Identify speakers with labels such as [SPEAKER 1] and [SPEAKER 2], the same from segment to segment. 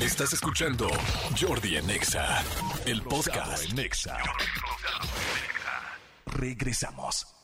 [SPEAKER 1] Estás escuchando Jordi en Exa, el podcast en Exa. Regresamos.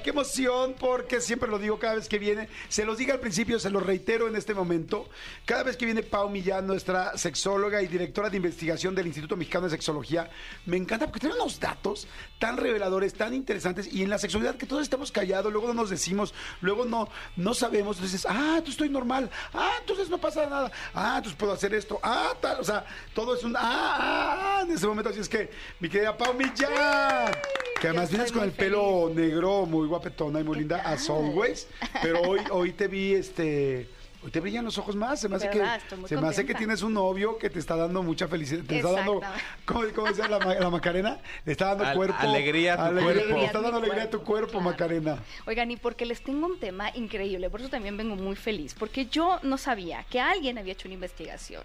[SPEAKER 2] ¡Ay, qué emoción! Porque siempre lo digo cada vez que viene. Se los diga al principio, se los reitero en este momento. Cada vez que viene Pau Millán, nuestra sexóloga y directora de investigación del Instituto Mexicano de Sexología, me encanta porque tiene unos datos tan reveladores, tan interesantes. Y en la sexualidad que todos estamos callados, luego no nos decimos, luego no, no sabemos. Entonces, ah, tú estoy normal. Ah, entonces no pasa nada. Ah, entonces puedo hacer esto. Ah, tal. O sea, todo es un ah, ah, ah, en ese momento. Así es que, mi querida Pau Millán, que además vienes con el pelo negro, muy guapetona y muy linda, as always. Pero hoy, hoy te vi, este. Hoy te brillan los ojos más. Se me hace, que, se me hace que tienes un novio que te está dando mucha felicidad. Te está dando. ¿Cómo, cómo decía la, ma- la Macarena? Le está dando
[SPEAKER 3] Al-
[SPEAKER 2] cuerpo.
[SPEAKER 3] alegría a tu cuerpo.
[SPEAKER 2] Le está dando alegría a tu cuerpo,
[SPEAKER 4] claro.
[SPEAKER 2] Macarena.
[SPEAKER 4] Oigan, y porque les tengo un tema increíble, por eso también vengo muy feliz, porque yo no sabía que alguien había hecho una investigación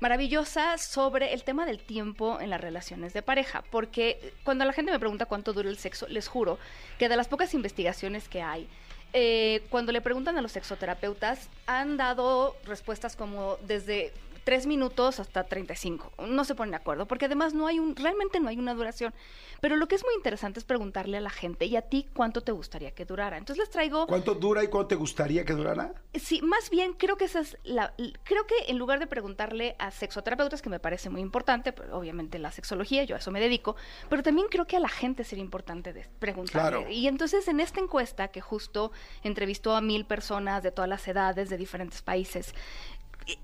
[SPEAKER 4] maravillosa sobre el tema del tiempo en las relaciones de pareja, porque cuando la gente me pregunta cuánto dura el sexo, les juro que de las pocas investigaciones que hay, eh, cuando le preguntan a los sexoterapeutas, han dado respuestas como desde 3 minutos hasta 35. No se ponen de acuerdo, porque además no hay un, realmente no hay una duración. Pero lo que es muy interesante es preguntarle a la gente, ¿y a ti cuánto te gustaría que durara? Entonces les traigo
[SPEAKER 2] ¿Cuánto dura y cuánto te gustaría que durara?
[SPEAKER 4] Sí, más bien creo que esa es la. Creo que en lugar de preguntarle a sexoterapeutas, que me parece muy importante, pero obviamente la sexología, yo a eso me dedico, pero también creo que a la gente sería importante preguntarle.
[SPEAKER 2] Claro.
[SPEAKER 4] Y entonces en esta encuesta, que justo entrevistó a mil personas de todas las edades, de diferentes países,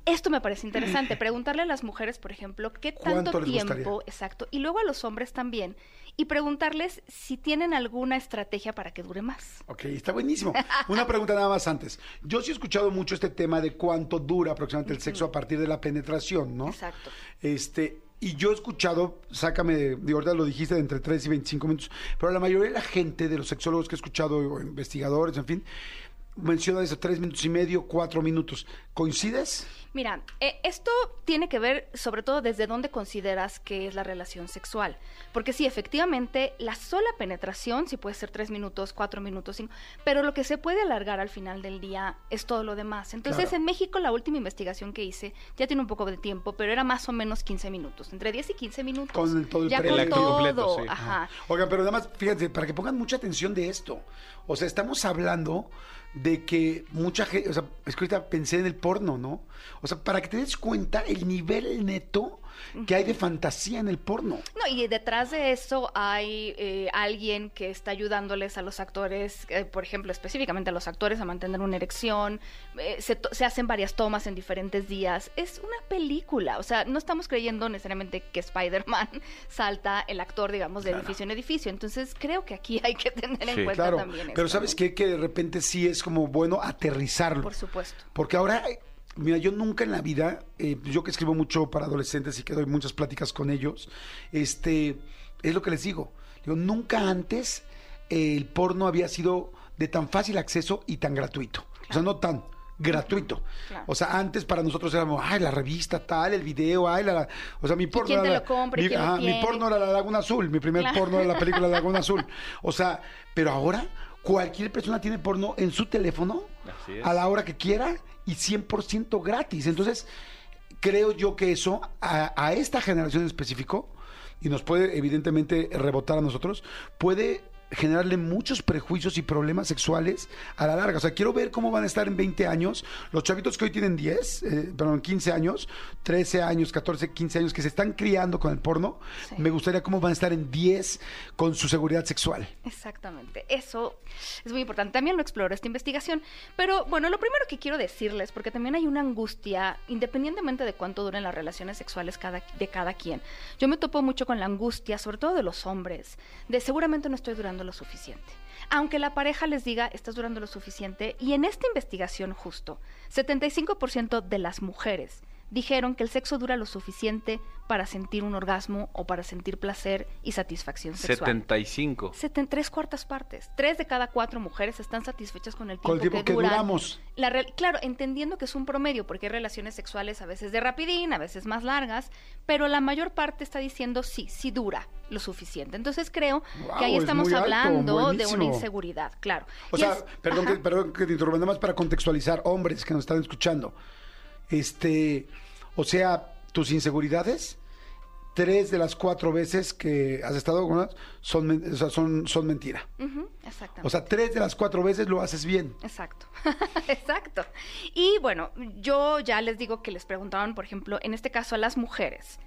[SPEAKER 4] esto me parece interesante, preguntarle a las mujeres, por ejemplo, qué tanto
[SPEAKER 2] ¿Cuánto les
[SPEAKER 4] tiempo,
[SPEAKER 2] gustaría?
[SPEAKER 4] exacto, y luego a los hombres también, y preguntarles si tienen alguna estrategia para que dure más.
[SPEAKER 2] Ok, está buenísimo. Una pregunta nada más antes. Yo sí he escuchado mucho este tema de cuánto dura aproximadamente el sexo a partir de la penetración, ¿no?
[SPEAKER 4] Exacto.
[SPEAKER 2] Este, y yo he escuchado, sácame, de de ahorita lo dijiste, de entre 3 y 25 minutos, pero la mayoría de la gente, de los sexólogos que he escuchado, o investigadores, en fin, menciona eso, 3 minutos y medio, 4 minutos. ¿Coincides?
[SPEAKER 4] Mira, eh, esto tiene que ver sobre todo desde dónde consideras que es la relación sexual. Porque sí, efectivamente, la sola penetración, sí puede ser tres minutos, cuatro minutos, cinco, pero lo que se puede alargar al final del día es todo lo demás. Entonces,
[SPEAKER 2] Claro.
[SPEAKER 4] en México, la última investigación que hice ya tiene un poco de tiempo, pero era más o menos 15 minutos, entre 10 y 15 minutos.
[SPEAKER 2] Con todo el
[SPEAKER 4] ya con todo,
[SPEAKER 3] completo, sí.
[SPEAKER 4] ajá.
[SPEAKER 2] Oigan, pero nada más, fíjense, para que pongan mucha atención de esto. O sea, estamos hablando de que mucha gente, o sea, es que ahorita pensé en el porno, ¿no? O sea, para que te des cuenta el nivel neto que hay de fantasía en el porno.
[SPEAKER 4] No, y detrás de eso hay eh, alguien que está ayudándoles a los actores, eh, por ejemplo, específicamente a los actores a mantener una erección, eh, se, hacen varias tomas en diferentes días. Es una película, o sea, no estamos creyendo necesariamente que Spider-Man salta el actor, digamos, de edificio en edificio. Entonces, creo que aquí hay que tener en cuenta
[SPEAKER 2] Claro,
[SPEAKER 4] también
[SPEAKER 2] pero
[SPEAKER 4] esto,
[SPEAKER 2] ¿sabes
[SPEAKER 4] ¿no?
[SPEAKER 2] qué? Que de repente sí es como bueno aterrizarlo.
[SPEAKER 4] Por supuesto.
[SPEAKER 2] Porque ahora, mira, yo nunca en la vida, eh, yo que escribo mucho para adolescentes y que doy muchas pláticas con ellos, este, es lo que les digo. Digo, nunca antes eh, el porno había sido de tan fácil acceso y tan gratuito. O sea, no tan gratuito.
[SPEAKER 4] Claro.
[SPEAKER 2] O sea, antes para nosotros éramos, ay, la revista tal, el video, ay, la, la- o sea, mi porno
[SPEAKER 4] quién te
[SPEAKER 2] la-
[SPEAKER 4] lo compra y
[SPEAKER 2] mi,
[SPEAKER 4] quién lo
[SPEAKER 2] ajá, mi
[SPEAKER 4] tiene?
[SPEAKER 2] porno era la Laguna Azul, mi primer
[SPEAKER 4] Claro.
[SPEAKER 2] porno era la película Laguna Azul. O sea, pero ahora cualquier persona tiene porno en su teléfono
[SPEAKER 3] Así es.
[SPEAKER 2] a la hora que quiera y 100% gratis. Entonces, creo yo que eso a, esta generación en específico, y nos puede evidentemente rebotar a nosotros, puede generarle muchos prejuicios y problemas sexuales a la larga. O sea, quiero ver cómo van a estar en 20 años los chavitos que hoy tienen 10, eh, perdón, 15 años, 13 años, 14, 15 años, que se están criando con el porno.
[SPEAKER 4] Sí.
[SPEAKER 2] Me gustaría cómo van a estar en 10 con su seguridad sexual.
[SPEAKER 4] Exactamente, eso es muy importante. También lo exploro esta investigación. Pero bueno, lo primero que quiero decirles, porque también hay una angustia, independientemente de cuánto duren las relaciones sexuales cada, de cada quien. Yo me topo mucho con la angustia, sobre todo de los hombres, de seguramente no estoy durando lo suficiente. Aunque la pareja les diga, estás durando lo suficiente, y en esta investigación justo, 75% de las mujeres dijeron que el sexo dura lo suficiente para sentir un orgasmo o para sentir placer y satisfacción sexual.
[SPEAKER 3] 75.
[SPEAKER 4] Seten- tres cuartas partes. Tres de cada cuatro mujeres están satisfechas con el tiempo,
[SPEAKER 2] Con el tiempo que
[SPEAKER 4] duran.
[SPEAKER 2] duramos.
[SPEAKER 4] La re- claro, entendiendo que es un promedio, porque hay relaciones sexuales a veces de rapidín, a veces más largas, pero la mayor parte está diciendo sí, sí dura lo suficiente. Entonces creo que ahí
[SPEAKER 2] es
[SPEAKER 4] estamos
[SPEAKER 2] alto,
[SPEAKER 4] hablando de una inseguridad, claro.
[SPEAKER 2] O
[SPEAKER 4] Y
[SPEAKER 2] sea,
[SPEAKER 4] es-
[SPEAKER 2] perdón,
[SPEAKER 4] ajá.
[SPEAKER 2] que, perdón que te interrumpa, nada más para contextualizar, hombres que nos están escuchando. Este, o sea, tus inseguridades, tres de las cuatro veces que has estado con son, o sea, son, son mentira.
[SPEAKER 4] Exactamente.
[SPEAKER 2] O sea, tres de las cuatro veces lo haces bien.
[SPEAKER 4] Exacto, exacto. Y bueno, yo ya les digo que les preguntaban, por ejemplo, en este caso a las mujeres,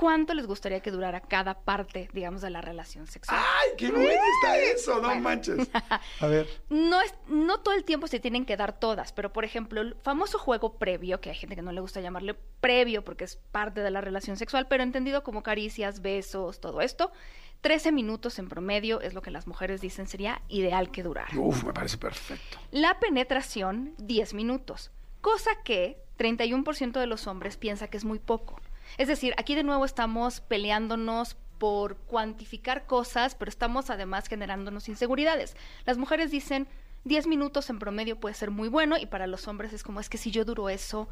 [SPEAKER 4] ¿cuánto les gustaría que durara cada parte, digamos, de la relación sexual?
[SPEAKER 2] ¡Ay, qué bueno está eso! No
[SPEAKER 4] Bueno.
[SPEAKER 2] manches. A ver.
[SPEAKER 4] No, es, no todo el tiempo se tienen que dar todas, pero por ejemplo, el famoso juego previo, que hay gente que no le gusta llamarle previo porque es parte de la relación sexual, pero entendido como caricias, besos, todo esto, 13 minutos en promedio es lo que las mujeres dicen sería ideal que durara.
[SPEAKER 2] Uf, me parece perfecto.
[SPEAKER 4] La penetración, 10 minutos, cosa que 31% de los hombres piensa que es muy poco. Es decir, aquí de nuevo estamos peleándonos por cuantificar cosas, pero estamos además generándonos inseguridades. Las mujeres dicen 10 minutos en promedio puede ser muy bueno y para los hombres es como es que si yo duro eso,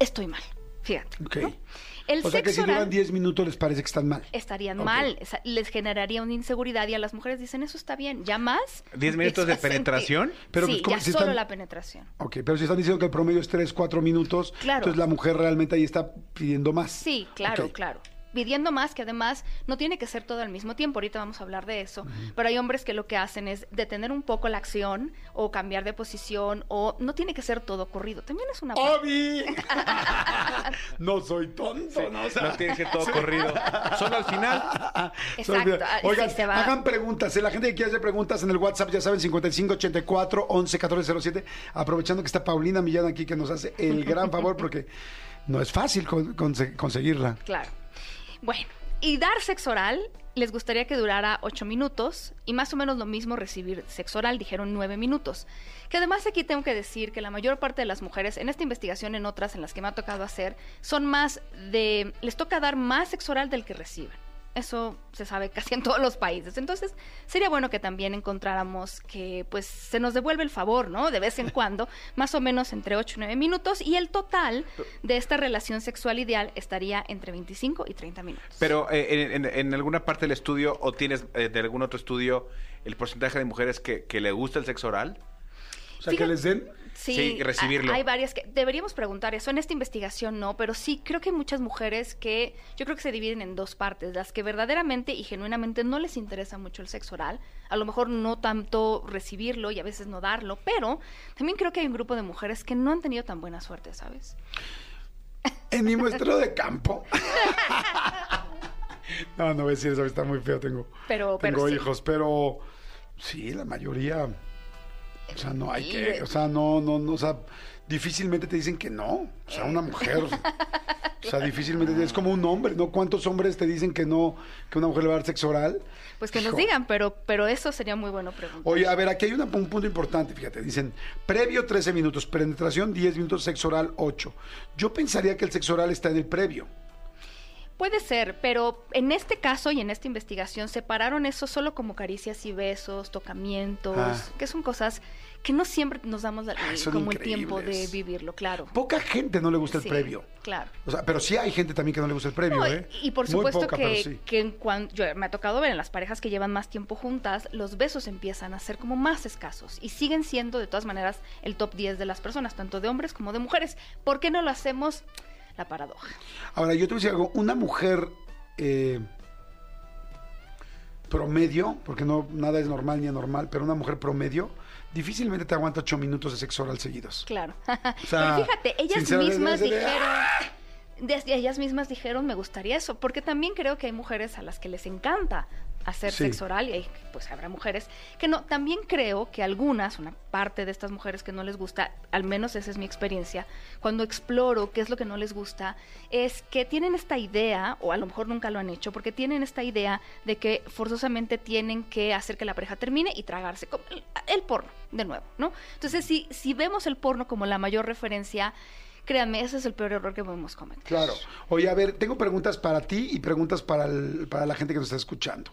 [SPEAKER 4] estoy mal. Fíjate.
[SPEAKER 2] Ok.
[SPEAKER 4] ¿no? El
[SPEAKER 2] o sea que si
[SPEAKER 4] oral-
[SPEAKER 2] duran 10 minutos les parece que están mal.
[SPEAKER 4] estarían
[SPEAKER 2] Ok.
[SPEAKER 4] mal, les generaría una inseguridad y a las mujeres dicen eso está bien, ya más.
[SPEAKER 3] ¿Diez minutos de penetración?
[SPEAKER 2] Pero,
[SPEAKER 4] sí,
[SPEAKER 2] pues, ¿cómo
[SPEAKER 4] ya
[SPEAKER 2] si
[SPEAKER 4] solo
[SPEAKER 2] están-
[SPEAKER 4] la penetración.
[SPEAKER 2] Ok, pero si están diciendo que el promedio es 3, 4 minutos,
[SPEAKER 4] Claro.
[SPEAKER 2] entonces la mujer realmente ahí está pidiendo más.
[SPEAKER 4] Sí, claro,
[SPEAKER 2] Ok.
[SPEAKER 4] claro. Pidiendo más, que además no tiene que ser todo al mismo tiempo, ahorita vamos a hablar de eso, pero hay hombres que lo que hacen es detener un poco la acción o cambiar de posición o no tiene que ser todo corrido, también es una...
[SPEAKER 2] ¡Obi! no soy tonto, ¿no? O sea,
[SPEAKER 3] No tiene que ser todo corrido. Solo al final.
[SPEAKER 4] Exacto,
[SPEAKER 2] Oigan,
[SPEAKER 4] sí, se va-
[SPEAKER 2] hagan preguntas. ¿eh? La gente que quiere hacer preguntas en el WhatsApp, ya saben, 5584 11 14 07. Aprovechando que está Paulina Millán aquí, que nos hace el gran favor, porque no es fácil con- conse- conseguirla.
[SPEAKER 4] Claro. Bueno, y dar sexo oral, les gustaría que durara 8 minutos y más o menos lo mismo recibir sexo oral, dijeron 9 minutos. Que además aquí tengo que decir que la mayor parte de las mujeres, en esta investigación, en otras en las que me ha tocado hacer, son más de... les toca dar más sexo oral del que reciben. Eso se sabe casi en todos los países. Entonces, sería bueno que también encontráramos que pues se nos devuelve el favor, ¿no? De vez en cuando, más o menos entre 8 y 9 minutos y el total de esta relación sexual ideal estaría entre 25 y 30 minutos.
[SPEAKER 3] Pero eh, en, en- en alguna parte del estudio o tienes eh, de algún otro estudio el porcentaje de mujeres que, que le gusta el sexo oral.
[SPEAKER 2] O sea, que les den.
[SPEAKER 3] Sí, recibirlo.
[SPEAKER 4] ha- Hay varias que deberíamos preguntar eso. En esta investigación no, pero sí creo que hay muchas mujeres que yo creo que se dividen en dos partes. Las que verdaderamente y genuinamente no les interesa mucho el sexo oral. A lo mejor no tanto recibirlo y a veces no darlo, pero también creo que hay un grupo de mujeres que no han tenido tan buena suerte, ¿sabes?
[SPEAKER 2] En mi muestreo de campo. no, no voy a decir eso, está muy feo. Tengo,
[SPEAKER 4] Pero- pero
[SPEAKER 2] tengo
[SPEAKER 4] sí.
[SPEAKER 2] hijos, pero sí, la mayoría. O sea, no hay que. O sea, no, no, no. O sea, difícilmente te dicen que no. O sea, una mujer. O sea, difícilmente. Es como un hombre, ¿no? ¿Cuántos hombres te dicen que no, que una mujer le va a dar sexo oral?
[SPEAKER 4] Pues que nos digan, pero, pero eso sería muy bueno preguntar.
[SPEAKER 2] Oye, a ver, aquí hay una- un punto importante, fíjate, dicen, previo 13 minutos, penetración 10 minutos, sexo oral 8. Yo pensaría que el sexo oral está en el previo.
[SPEAKER 4] Puede ser, pero en este caso y en esta investigación separaron eso solo como caricias y besos, tocamientos,
[SPEAKER 2] Ah.
[SPEAKER 4] que son cosas que no siempre nos damos la-
[SPEAKER 2] son
[SPEAKER 4] como el tiempo de vivirlo, claro.
[SPEAKER 2] Poca gente no le gusta el
[SPEAKER 4] Sí,
[SPEAKER 2] previo.
[SPEAKER 4] Claro.
[SPEAKER 2] O sea, pero sí hay gente también que no le gusta el previo,
[SPEAKER 4] No,
[SPEAKER 2] ¿eh?
[SPEAKER 4] y por supuesto
[SPEAKER 2] poca,
[SPEAKER 4] que,
[SPEAKER 2] sí.
[SPEAKER 4] que en yo me ha tocado ver en las parejas que llevan más tiempo juntas, los besos empiezan a ser como más escasos y siguen siendo de todas maneras el top 10 de las personas, tanto de hombres como de mujeres. ¿Por qué no lo hacemos? La paradoja.
[SPEAKER 2] Ahora, yo te voy a decir algo. Una mujer eh, promedio, porque no nada es normal ni anormal, pero una mujer promedio difícilmente te aguanta ocho minutos de sexo oral seguidos.
[SPEAKER 4] Claro.
[SPEAKER 2] sea,
[SPEAKER 4] Pero fíjate, ellas mismas dijeron, desde ellas mismas dijeron, me gustaría eso, porque también creo que hay mujeres a las que les encanta hacer
[SPEAKER 2] Sí.
[SPEAKER 4] sexo oral y hay, pues habrá mujeres que no. También creo que algunas, una parte de estas mujeres que no les gusta, al menos esa es mi experiencia, cuando exploro qué es lo que no les gusta, es que tienen esta idea, o a lo mejor nunca lo han hecho, porque tienen esta idea de que forzosamente tienen que hacer que la pareja termine y tragarse el, porno, de nuevo, ¿no? Entonces, si, si vemos el porno como la mayor referencia, créanme, ese es el peor error que podemos cometer.
[SPEAKER 2] Claro. Oye, a ver, tengo preguntas para ti y preguntas para, el- para la gente que nos está escuchando.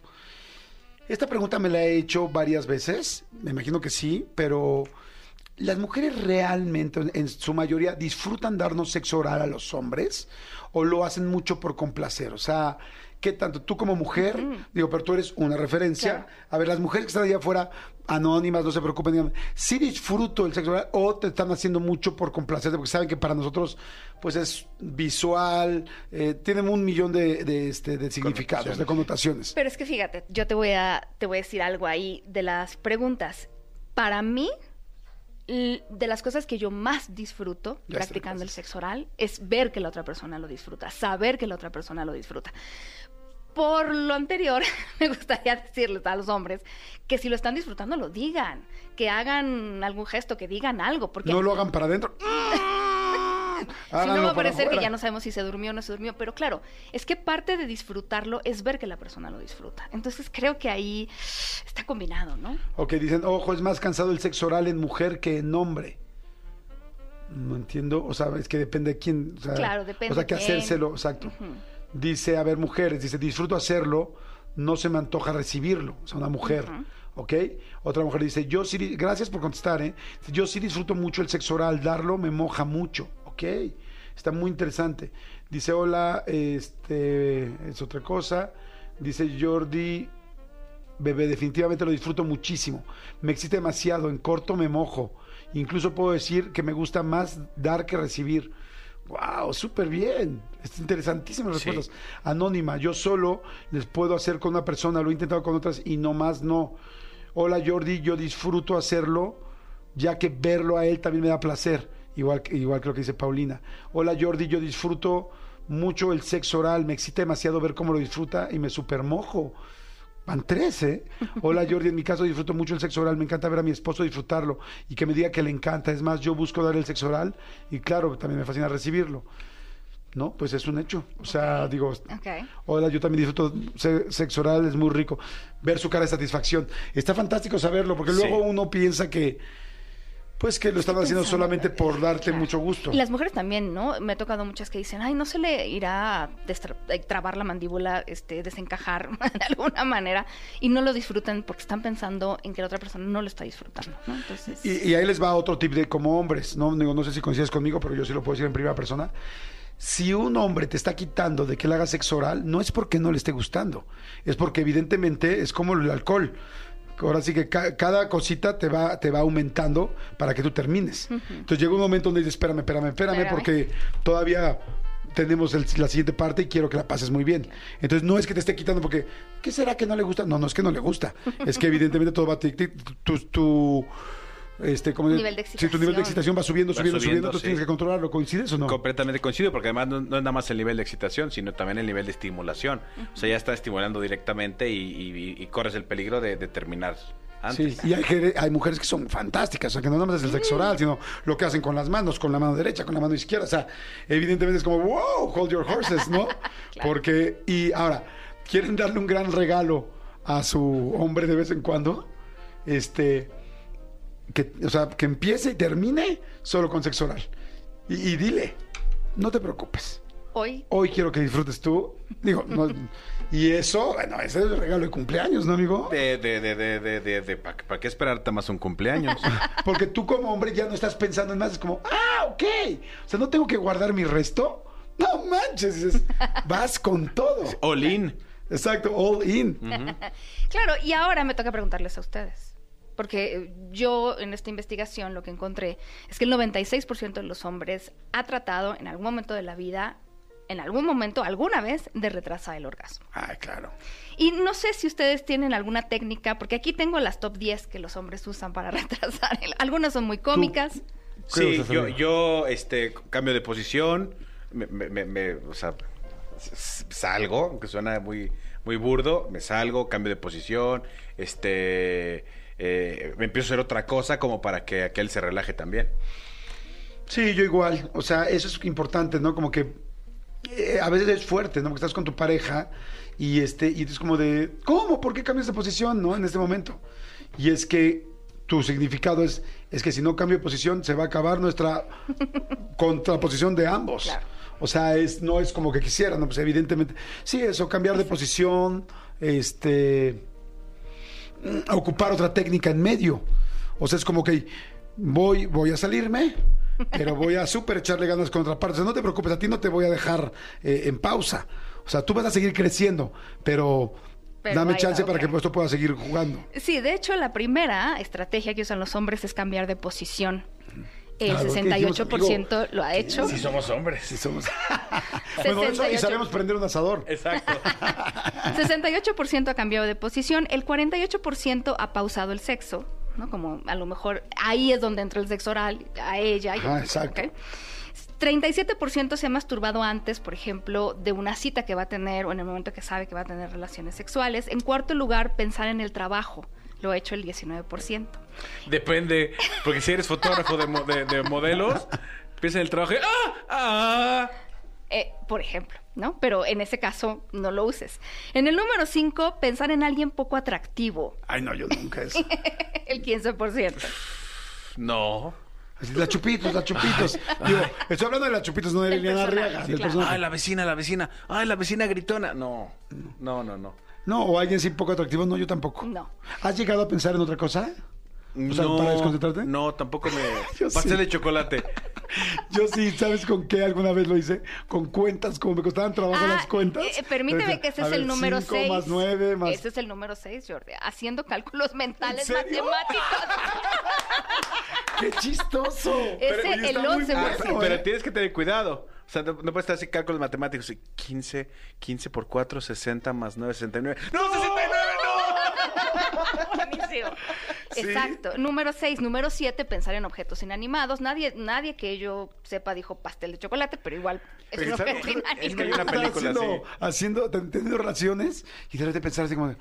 [SPEAKER 2] Esta pregunta me la he hecho varias veces, me imagino que sí, pero ¿las mujeres realmente, en su mayoría, disfrutan darnos sexo oral a los hombres o lo hacen mucho por complacer? O sea, ¿qué tanto? Tú como mujer, digo, pero tú eres una referencia.
[SPEAKER 4] Claro.
[SPEAKER 2] A ver, las mujeres que están allá afuera, anónimas, no se preocupen, digan, ¿sí disfruto el sexo oral o te están haciendo mucho por complacerte? Porque saben que para nosotros, pues es visual, eh, tienen un millón de, de, este, de significados, de connotaciones.
[SPEAKER 4] Pero es que fíjate, yo te voy a, te voy a decir algo ahí de las preguntas. Para mí, de las cosas que yo más disfruto
[SPEAKER 2] Ya
[SPEAKER 4] practicando el sexo oral es ver que la otra persona lo disfruta, saber que la otra persona lo disfruta. Por lo anterior, me gustaría decirles a los hombres que si lo están disfrutando, lo digan, que hagan algún gesto, que digan algo, porque
[SPEAKER 2] No lo hagan para adentro.
[SPEAKER 4] si no va a parecer que ya no sabemos si se durmió o no se durmió, pero claro, es que parte de disfrutarlo es ver que la persona lo disfruta. Entonces creo que ahí está combinado, ¿no?
[SPEAKER 2] Ok, dicen, ojo, es más cansado el sexo oral en mujer que en hombre. No entiendo, o sea, es que depende de quién. O sea,
[SPEAKER 4] Claro, depende
[SPEAKER 2] O sea, que
[SPEAKER 4] quién.
[SPEAKER 2] hacérselo, exacto. Dice, a ver, mujeres, dice, disfruto hacerlo, no se me antoja recibirlo. O sea, una mujer, ¿ok? Otra mujer dice, yo sí, gracias por contestar, ¿eh? Yo sí disfruto mucho el sexo oral, darlo me moja mucho, ¿ok? Está muy interesante. Dice, hola, este, es otra cosa. Dice Jordi, Bebé, definitivamente lo disfruto muchísimo. Me excita demasiado, en corto me mojo. Incluso puedo decir que me gusta más dar que recibir. ¡Wow! Súper bien. Es interesantísimas
[SPEAKER 3] Sí.
[SPEAKER 2] respuestas. Anónima, yo solo les puedo hacer con una persona, lo he intentado con otras y no más no. Hola Jordi, yo disfruto hacerlo, ya que verlo a él también me da placer. Igual, que- igual creo que dice Paulina. Hola Jordi, yo disfruto mucho el sexo oral, me excita demasiado ver cómo lo disfruta y me super mojo. Van tres, ¿eh? Hola Jordi, en mi caso disfruto mucho el sexo oral, me encanta ver a mi esposo disfrutarlo y que me diga que le encanta. Es más, yo busco dar el sexo oral y claro, también me fascina recibirlo. ¿No? Pues es un hecho. O sea, digo, hola, yo también disfruto se- sexo oral, es muy rico. Ver su cara de satisfacción. Está fantástico saberlo, porque luego uno piensa que, pues que lo están haciendo
[SPEAKER 4] pensando,
[SPEAKER 2] solamente por darte
[SPEAKER 4] Claro.
[SPEAKER 2] mucho gusto.
[SPEAKER 4] Y las mujeres también, ¿no? Me ha tocado muchas que dicen, ay, no se le irá a a trabar la mandíbula, este, desencajar de alguna manera, y no lo disfrutan porque están pensando en que la otra persona no lo está disfrutando, ¿no? Entonces,
[SPEAKER 2] Y, y ahí les va otro tip de como hombres, ¿no? Digo, no sé si coincides conmigo, pero yo sí lo puedo decir en primera persona. Si un hombre te está quitando de que le haga sexo oral, no es porque no le esté gustando, es porque evidentemente es como el alcohol. Ahora sí que ca- cada cosita te va, te va aumentando para que tú termines. Entonces llega un momento donde dices, espérame, espérame, espérame,
[SPEAKER 4] Espérame.
[SPEAKER 2] porque todavía tenemos el- la siguiente parte y quiero que la pases muy bien. Entonces no es que te esté quitando porque, ¿qué será que no le gusta? No, no es que no le gusta. es que evidentemente todo va a... ti- Tu, tu, este, ¿cómo se-
[SPEAKER 4] Nivel de
[SPEAKER 2] Sí, tu nivel de
[SPEAKER 4] excitación.
[SPEAKER 2] va subiendo,
[SPEAKER 3] Va
[SPEAKER 2] subiendo, subiendo,
[SPEAKER 3] sí.
[SPEAKER 2] tienes que controlarlo. ¿Coincides o no?
[SPEAKER 3] Completamente coincido, porque además no, no es nada más el nivel de excitación, sino también el nivel de estimulación. O sea, ya está estimulando directamente y, y- y corres el peligro de, de terminar antes.
[SPEAKER 2] Sí, y hay mujeres que son fantásticas, o sea, que no nada más es el sexo oral, sino lo que hacen con las manos, con la mano derecha, con la mano izquierda. O sea, evidentemente es como, wow, hold your horses, ¿no? Porque, y ahora, ¿quieren darle un gran regalo a su hombre de vez en cuando? Este, que, o sea, que empiece y termine solo con sexo oral. Y, y dile, no te preocupes.
[SPEAKER 4] hoy
[SPEAKER 2] Hoy quiero que disfrutes tú. Digo, no, y eso, bueno, ese es el regalo de cumpleaños, ¿no, amigo?
[SPEAKER 3] De, de, de, de, de, de, de- ¿para qué esperarte más un cumpleaños?
[SPEAKER 2] Porque tú como hombre ya no estás pensando en más, es como, ah, ok. O sea, no tengo que guardar mi resto. No manches, vas con todo.
[SPEAKER 3] All in.
[SPEAKER 2] Exacto, all in.
[SPEAKER 4] Claro, y ahora me toca preguntarles a ustedes. Porque eh, yo en esta investigación lo que encontré es que el 96% de los hombres ha tratado en algún momento de la vida, en algún momento, alguna vez, de retrasar el orgasmo.
[SPEAKER 2] Ay, claro.
[SPEAKER 4] Y no sé si ustedes tienen alguna técnica, porque aquí tengo las top 10 que los hombres usan para retrasar. el- Algunas son muy cómicas.
[SPEAKER 2] ¿Qué
[SPEAKER 3] Sí,
[SPEAKER 2] usas,
[SPEAKER 3] yo, yo este, cambio de posición, me, me- me- me- o sea, salgo, aunque suena muy, muy burdo, me salgo, cambio de posición, este, eh, me empiezo a hacer otra cosa como para que aquel se relaje también.
[SPEAKER 2] Sí, yo igual. O sea, eso es importante, ¿no? Como que eh, a veces es fuerte, ¿no? Porque estás con tu pareja y este y es como de, ¿cómo? ¿Por qué cambias de posición, no? En este momento. Y es que tu significado es es que si no cambio de posición se va a acabar nuestra contraposición de ambos.
[SPEAKER 4] Claro.
[SPEAKER 2] O sea, es no es como que quisiera, no, pues evidentemente. Sí, eso cambiar de posición, este mm, ocupar otra técnica en medio. O sea, es como que voy, voy a salirme, pero voy a súper echarle ganas con otra parte. O sea, no te preocupes, a ti no te voy a dejar eh, en pausa. O sea, tú vas a seguir creciendo, pero,
[SPEAKER 4] Pero
[SPEAKER 2] dame chance
[SPEAKER 4] va,
[SPEAKER 2] para que esto pueda seguir jugando.
[SPEAKER 4] Sí, de hecho, la primera estrategia que usan los hombres es cambiar de posición.
[SPEAKER 2] ¿Por qué dijimos,
[SPEAKER 4] 68% lo ha hecho.
[SPEAKER 3] Sí somos hombres.
[SPEAKER 2] Sí, somos. bueno, eso, y
[SPEAKER 4] 68.
[SPEAKER 2] sabemos prender un asador.
[SPEAKER 3] Exacto.
[SPEAKER 4] 68% ha cambiado de posición, el 48% ha pausado el sexo, ¿no? Como a lo mejor ahí es donde entra el sexo oral, a ella. y-
[SPEAKER 2] Ajá, exacto.
[SPEAKER 4] ¿ok? 37% se ha masturbado antes, por ejemplo, de una cita que va a tener o en el momento que sabe que va a tener relaciones sexuales. En cuarto lugar, pensar en el trabajo. Lo ha hecho el 19%.
[SPEAKER 3] Depende, porque si eres fotógrafo de, mo- de- de modelos, piensa en el trabajo y ¡ah! ¡ah!
[SPEAKER 4] Eh, por ejemplo, ¿no? Pero en ese caso no lo uses. En el número 5, pensar en alguien poco atractivo.
[SPEAKER 2] Ay, no, yo nunca eso.
[SPEAKER 4] El 15%.
[SPEAKER 3] No.
[SPEAKER 2] La chupitos, la chupitos. Digo, estoy hablando de la chupitos, no de Liliana Arriaga.
[SPEAKER 4] claro.
[SPEAKER 3] Ay, la vecina, la vecina. Ay, la vecina gritona. No. No, no, no.
[SPEAKER 2] No, o alguien sin poco atractivo, no, yo tampoco.
[SPEAKER 4] No.
[SPEAKER 2] ¿Has llegado a pensar en otra cosa? O sea,
[SPEAKER 3] no,
[SPEAKER 2] para desconcentrarte.
[SPEAKER 3] No, tampoco me.
[SPEAKER 2] Sí.
[SPEAKER 3] Pastel de chocolate.
[SPEAKER 2] Yo sí, ¿sabes con qué alguna vez lo hice? Con cuentas, como me costaban trabajo
[SPEAKER 4] Ah,
[SPEAKER 2] las cuentas.
[SPEAKER 4] eh, permíteme
[SPEAKER 2] Decía,
[SPEAKER 4] que ese es el
[SPEAKER 2] ver,
[SPEAKER 4] número
[SPEAKER 2] cinco
[SPEAKER 4] 6.
[SPEAKER 2] más nueve, más...
[SPEAKER 4] Ese es el número 6, Jordi. Haciendo cálculos mentales
[SPEAKER 2] ¿En serio?
[SPEAKER 4] matemáticos.
[SPEAKER 2] ¡Qué chistoso!
[SPEAKER 4] Ese,
[SPEAKER 2] oye,
[SPEAKER 4] el
[SPEAKER 2] está muy
[SPEAKER 4] 11%.
[SPEAKER 2] bueno,
[SPEAKER 3] Pero,
[SPEAKER 2] ¿eh?
[SPEAKER 3] pero tienes que tener cuidado. O sea, no, no puedes estar así cálculos matemáticos. y 15, 15 por 4, 60 más 9, 69. ¡No, 69!
[SPEAKER 4] Buenísimo.
[SPEAKER 2] ¿Sí?
[SPEAKER 4] Exacto. Número 6. Número 7, pensar en objetos inanimados. Nadie, nadie que yo sepa dijo pastel de chocolate, pero igual es un objeto
[SPEAKER 3] Es
[SPEAKER 4] inanimado.
[SPEAKER 3] que hay una película
[SPEAKER 2] haciendo, haciendo, ten- teniendo relaciones y de repente pensar así como, de,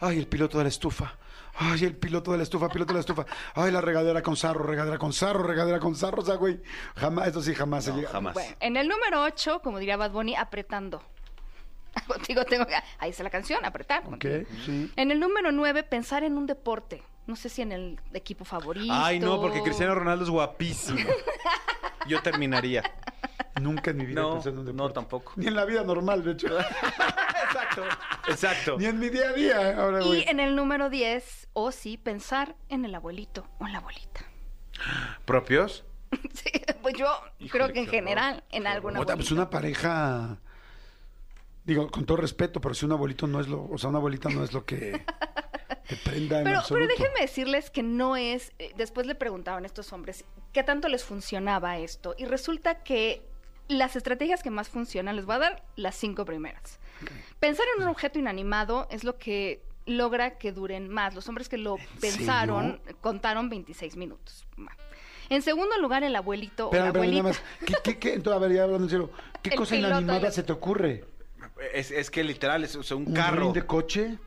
[SPEAKER 2] ay, el piloto de la estufa. Ay, el piloto de la estufa, piloto de la estufa. Ay, la regadera con sarro, regadera con sarro, regadera con sarro. O sea, güey, jamás, eso sí, jamás se
[SPEAKER 3] No,
[SPEAKER 2] llega.
[SPEAKER 3] jamás.
[SPEAKER 4] Bueno, en el número 8, como diría Bad Bunny, apretando. Contigo tengo que... Ahí está la canción, apretar.
[SPEAKER 2] Ok,
[SPEAKER 4] contigo.
[SPEAKER 2] sí.
[SPEAKER 4] En el número 9, pensar en un deporte. No sé si en el equipo favorito.
[SPEAKER 3] Ay, no, porque Cristiano Ronaldo es guapísimo. Yo terminaría.
[SPEAKER 2] Nunca en mi vida
[SPEAKER 3] No,
[SPEAKER 2] pensé en un
[SPEAKER 3] no,
[SPEAKER 2] deporte.
[SPEAKER 3] tampoco.
[SPEAKER 2] Ni en la vida normal, de hecho.
[SPEAKER 3] Exacto, exacto.
[SPEAKER 2] Ni en mi día a día. ¿eh? Ahora,
[SPEAKER 4] Y en el número 10, o sí, pensar en el abuelito o en la abuelita.
[SPEAKER 3] ¿Propios?
[SPEAKER 4] Sí, pues yo
[SPEAKER 3] Híjole,
[SPEAKER 4] creo que en
[SPEAKER 3] horror,
[SPEAKER 4] general, en alguna
[SPEAKER 2] Otra, pues una pareja. Digo, con todo respeto, pero si un abuelito no es lo. O sea, una abuelita no es lo que te prenda en
[SPEAKER 4] Pero, pero déjenme decirles que no es. eh, Después le preguntaban a estos hombres qué tanto les funcionaba esto. Y resulta que las estrategias que más funcionan, les voy a dar las cinco primeras. Pensar en un objeto inanimado es lo que logra que duren más. Los hombres que lo pensaron contaron 26 minutos. En segundo lugar, el abuelito o la
[SPEAKER 2] espérame,
[SPEAKER 4] abuelita.
[SPEAKER 2] nada más. ¿Qué, qué, qué? Entonces, a ver, ya hablando en serio. ¿Qué
[SPEAKER 4] El
[SPEAKER 2] cosa inanimada
[SPEAKER 4] de-
[SPEAKER 2] se te ocurre?
[SPEAKER 3] Es, es que literal, es o sea, un
[SPEAKER 2] ¿Un
[SPEAKER 3] carro.
[SPEAKER 2] ring de coche?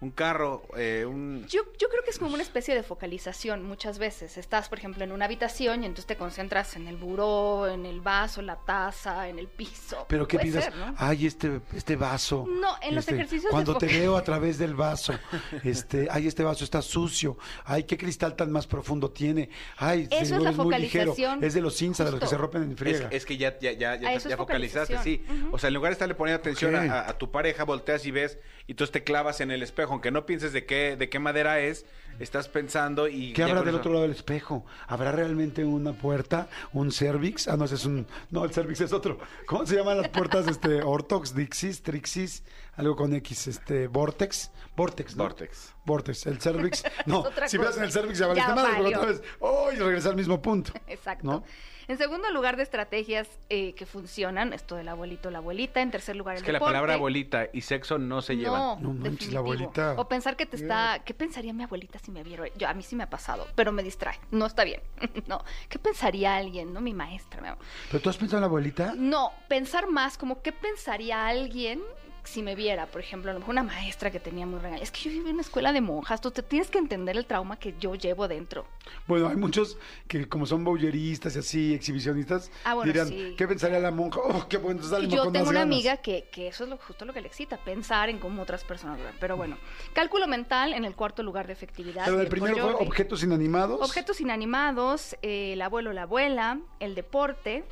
[SPEAKER 3] Un carro, eh, un...
[SPEAKER 4] Yo, yo creo que es como una especie de focalización muchas veces. Estás, por ejemplo, en una habitación y entonces te concentras en el buró, en el vaso, la taza, en el piso.
[SPEAKER 2] ¿Pero qué piensas?
[SPEAKER 4] ser, ¿no?
[SPEAKER 2] Ay, este, este vaso.
[SPEAKER 4] No, en los
[SPEAKER 2] este,
[SPEAKER 4] ejercicios de
[SPEAKER 2] Cuando te veo a través del vaso, este, ay, este vaso está sucio. Ay, qué cristal tan más profundo tiene. Ay,
[SPEAKER 4] Eso es la
[SPEAKER 2] muy ligero. Es de los cinza, de los que se rompen en
[SPEAKER 3] Es,
[SPEAKER 2] friega.
[SPEAKER 3] es que ya, ya, ya, ya, ya
[SPEAKER 4] es
[SPEAKER 3] focalizaste, sí. O sea, en lugar de estarle poniendo atención a, a tu pareja, volteas y ves, y entonces te clavas en el espejo. Aunque no pienses de qué, de qué madera es, estás pensando y...
[SPEAKER 2] ¿Qué habrá del
[SPEAKER 3] eso-
[SPEAKER 2] otro lado del espejo? ¿Habrá realmente una puerta, un cervix? Ah, no, ese es un... No, el cervix es otro. ¿Cómo se llaman las puertas? Este, Ortox, Dixis, Trixis, algo con X, este, Vortex. Vortex, ¿no?
[SPEAKER 3] Vortex.
[SPEAKER 2] Vortex. El cervix... No, si ves
[SPEAKER 4] cosa.
[SPEAKER 2] en el cervix ya valiste madre, porque
[SPEAKER 4] valió.
[SPEAKER 2] otra vez... ¡Oh! Y regresar al mismo punto.
[SPEAKER 4] Exacto.
[SPEAKER 2] ¿No?
[SPEAKER 4] En segundo lugar de estrategias eh, que funcionan, esto del abuelito o la abuelita. En tercer lugar,
[SPEAKER 3] Es que la palabra abuelita y sexo no se llevan.
[SPEAKER 4] No,
[SPEAKER 2] No manches, la abuelita.
[SPEAKER 4] O pensar que te está... ¿Qué pensaría mi abuelita si me viera? Yo, a mí sí me ha pasado, pero me distrae. No está bien. no. ¿Qué pensaría alguien? No, mi maestra. mi amor.
[SPEAKER 2] ¿Pero tú has pensado en la abuelita?
[SPEAKER 4] No, pensar más como qué pensaría alguien si me viera, por ejemplo, a lo mejor una maestra que tenía muy regañada. Es que yo viví en una escuela de monjas, tú te tienes que entender el trauma que yo llevo dentro.
[SPEAKER 2] Bueno, hay muchos que como son bowleristas y así, exhibicionistas,
[SPEAKER 4] Ah, bueno,
[SPEAKER 2] dirán,
[SPEAKER 4] sí.
[SPEAKER 2] ¿qué pensaría la monja? Oh, qué bueno,
[SPEAKER 4] Y yo tengo una
[SPEAKER 2] ganas.
[SPEAKER 4] amiga que, que eso es lo, justo lo que le excita, pensar en cómo otras personas. Pero bueno, cálculo mental en el cuarto lugar de efectividad.
[SPEAKER 2] Pero el primero fue objetos inanimados.
[SPEAKER 4] Objetos inanimados, eh, el abuelo o la abuela, el deporte,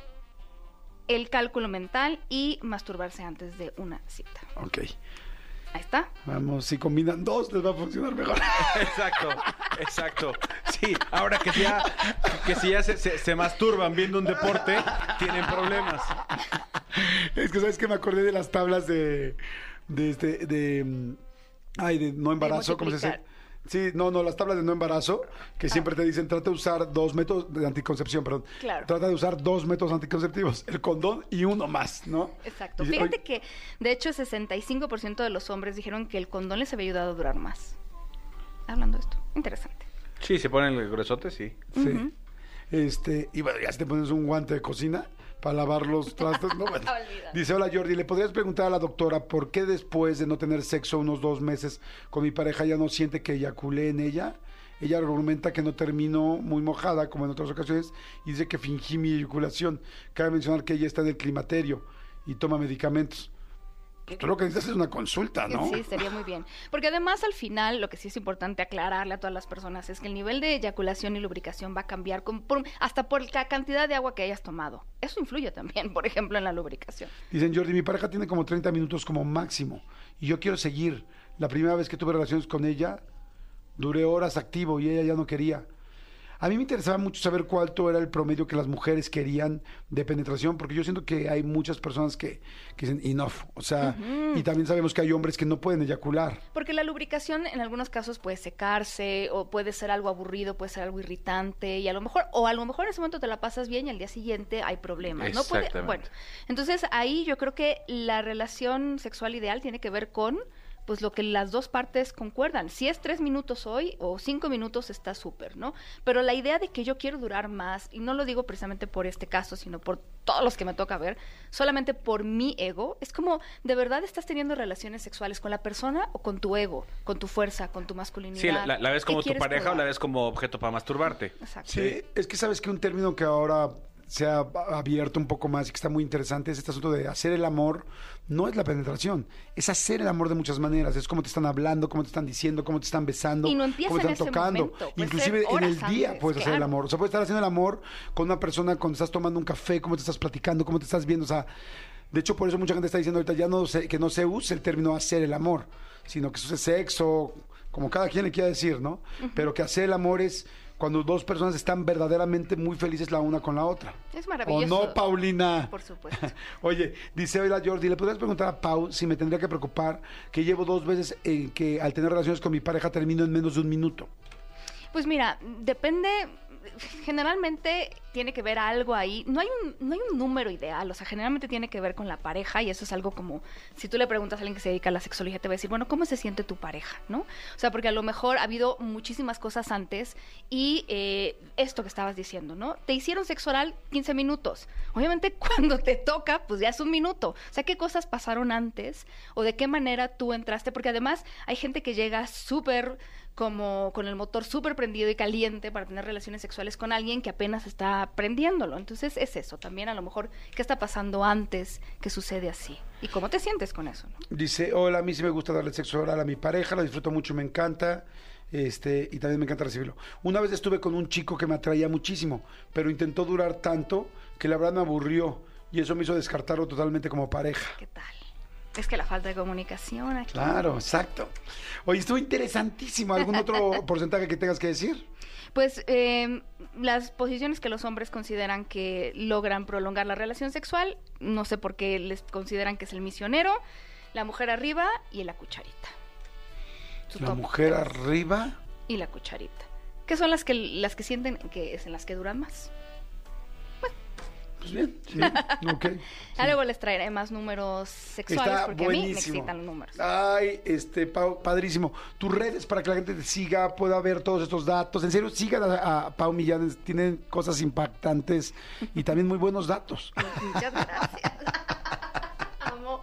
[SPEAKER 4] el cálculo mental y masturbarse antes de una cita.
[SPEAKER 2] Ok.
[SPEAKER 4] Ahí está.
[SPEAKER 2] Vamos, si combinan dos, les va a funcionar mejor.
[SPEAKER 3] Exacto, exacto. Sí, ahora que ya, que si ya se, se- se masturban viendo un deporte, tienen problemas.
[SPEAKER 2] Es que sabes que me acordé de las tablas de de este de mm, ay de no embarazo, ¿cómo se dice? Sí, no, no, las tablas de no embarazo, que siempre te dicen, trata de usar dos métodos de anticoncepción, perdón.
[SPEAKER 4] Claro.
[SPEAKER 2] Trata de usar dos métodos anticonceptivos, el condón y uno más, ¿no?
[SPEAKER 4] Exacto. Fíjate
[SPEAKER 2] "Oye,
[SPEAKER 4] que, de hecho, 65% de los hombres dijeron que el condón les había ayudado a durar más. Hablando de esto. Interesante.
[SPEAKER 3] Sí, se ponen el gruesote, sí.
[SPEAKER 2] Sí. Este, y bueno, ya si te pones un guante de cocina para lavar los trastes, no, bueno. Dice, hola Jordi, ¿le podrías preguntar a la doctora por qué después de no tener sexo unos dos meses con mi pareja ya no siente que eyaculé en ella? Ella argumenta que no terminó muy mojada como en otras ocasiones y dice que fingí mi eyaculación. Cabe mencionar que ella está en el climaterio y toma medicamentos. Tú lo que necesitas es una consulta, ¿no?
[SPEAKER 4] Sí, sería muy bien. Porque además, al final, lo que sí es importante aclararle a todas las personas es que el nivel de eyaculación y lubricación va a cambiar con- por- hasta por la cantidad de agua que hayas tomado. Eso influye también, por ejemplo, en la lubricación.
[SPEAKER 2] Dicen, Jordi, mi pareja tiene como 30 minutos como máximo y yo quiero seguir. La primera vez que tuve relaciones con ella, duré horas activo y ella ya no quería. A mí me interesaba mucho saber cuánto era el promedio que las mujeres querían de penetración, porque yo siento que hay muchas personas que, que dicen enough. O sea, y también sabemos que hay hombres que no pueden eyacular.
[SPEAKER 4] Porque la lubricación en algunos casos puede secarse o puede ser algo aburrido, puede ser algo irritante y a lo mejor o a lo mejor en ese momento te la pasas bien y al día siguiente hay problemas, ¿no? Puede,
[SPEAKER 3] Exactamente.
[SPEAKER 4] bueno, entonces ahí yo creo que la relación sexual ideal tiene que ver con pues lo que las dos partes concuerdan. Si es tres minutos hoy o cinco minutos está súper, ¿no? Pero la idea de que yo quiero durar más, y no lo digo precisamente por este caso, sino por todos los que me toca ver, solamente por mi ego, es como, ¿de verdad estás teniendo relaciones sexuales con la persona o con tu ego, con tu fuerza, con tu masculinidad?
[SPEAKER 3] Sí, la, la- la ves
[SPEAKER 4] ¿Qué
[SPEAKER 3] como tu pareja o la ves como objeto para masturbarte.
[SPEAKER 4] Exacto.
[SPEAKER 2] Sí, es que sabes que un término que ahora se ha abierto un poco más y que está muy interesante es este asunto de hacer el amor. No es la penetración, es hacer el amor de muchas maneras. Es cómo te están hablando, cómo te están diciendo, cómo te están besando,
[SPEAKER 4] Y no
[SPEAKER 2] cómo te están tocando.
[SPEAKER 4] momento,
[SPEAKER 2] Inclusive en el día
[SPEAKER 4] antes,
[SPEAKER 2] puedes hacer el amor. O sea, puedes estar haciendo el amor con una persona cuando estás tomando un café, cómo te estás platicando, cómo te estás viendo. O sea, de hecho, por eso mucha gente está diciendo ahorita ya no se, que no se use el término hacer el amor, sino que se use sexo, como cada quien le quiera decir, ¿no? Pero que hacer el amor es cuando dos personas están verdaderamente muy felices la una con la otra.
[SPEAKER 4] Es
[SPEAKER 2] ¿O
[SPEAKER 4] maravilloso.
[SPEAKER 2] no, Paulina?
[SPEAKER 4] Por supuesto.
[SPEAKER 2] Oye, dice hola Jordi, ¿le podrías preguntar a Pau si me tendría que preocupar que llevo dos veces en que al tener relaciones con mi pareja termino en menos de un minuto?
[SPEAKER 4] Pues mira, depende, generalmente tiene que ver algo ahí. No hay, un, no hay un número ideal, o sea, generalmente tiene que ver con la pareja y eso es algo como, si tú le preguntas a alguien que se dedica a la sexología, te va a decir, bueno, ¿cómo se siente tu pareja? ¿No? O sea, porque a lo mejor ha habido muchísimas cosas antes y eh, esto que estabas diciendo, ¿no? Te hicieron sexo oral 15 minutos. Obviamente cuando te toca, pues ya es un minuto. O sea, ¿qué cosas pasaron antes o de qué manera tú entraste? Porque además hay gente que llega súper como con el motor súper prendido y caliente para tener relaciones sexuales con alguien que apenas está prendiéndolo. Entonces es eso, también a lo mejor qué está pasando antes que sucede así y cómo te sientes con eso. ¿no?
[SPEAKER 2] Dice, hola, a mí sí me gusta darle sexo oral a mi pareja, lo disfruto mucho, me encanta. Este, y también me encanta recibirlo. Una vez estuve con un chico que me atraía muchísimo, pero intentó durar tanto que la verdad me aburrió y eso me hizo descartarlo totalmente como pareja.
[SPEAKER 4] ¿Qué tal? Es que la falta de comunicación aquí.
[SPEAKER 2] Claro, exacto. Oye, estuvo interesantísimo. ¿Algún otro porcentaje que tengas que decir?
[SPEAKER 4] Pues eh, las posiciones que los hombres consideran que logran prolongar la relación sexual, no sé por qué les consideran que es el misionero, la mujer arriba y la cucharita. Su
[SPEAKER 2] La mujer
[SPEAKER 4] tres.
[SPEAKER 2] arriba.
[SPEAKER 4] y la cucharita. Que son las que las que sienten que es en las que duran más.
[SPEAKER 2] Pues bien, sí, ok.
[SPEAKER 4] Ya luego les traeré más números sexuales
[SPEAKER 2] Está
[SPEAKER 4] porque a mí me excitan los números.
[SPEAKER 2] Ay, este, Pau, padrísimo. Tus redes para que la gente te siga, pueda ver todos estos datos. En serio, sigan a, a Pau Millán, tienen cosas impactantes y también muy buenos datos.
[SPEAKER 4] Muchas gracias. Amo.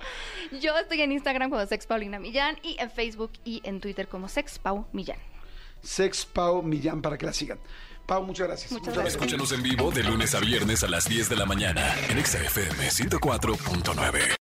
[SPEAKER 4] Yo estoy en Instagram como Sex Paulina Millán y en Facebook y en Twitter como Sex Pau Millán.
[SPEAKER 2] Sex Pau Millán para que la sigan. Pau, muchas gracias.
[SPEAKER 4] Muchas gracias.
[SPEAKER 1] Escúchanos en vivo de lunes a viernes a las 10 de la mañana en Exa FM 104.9.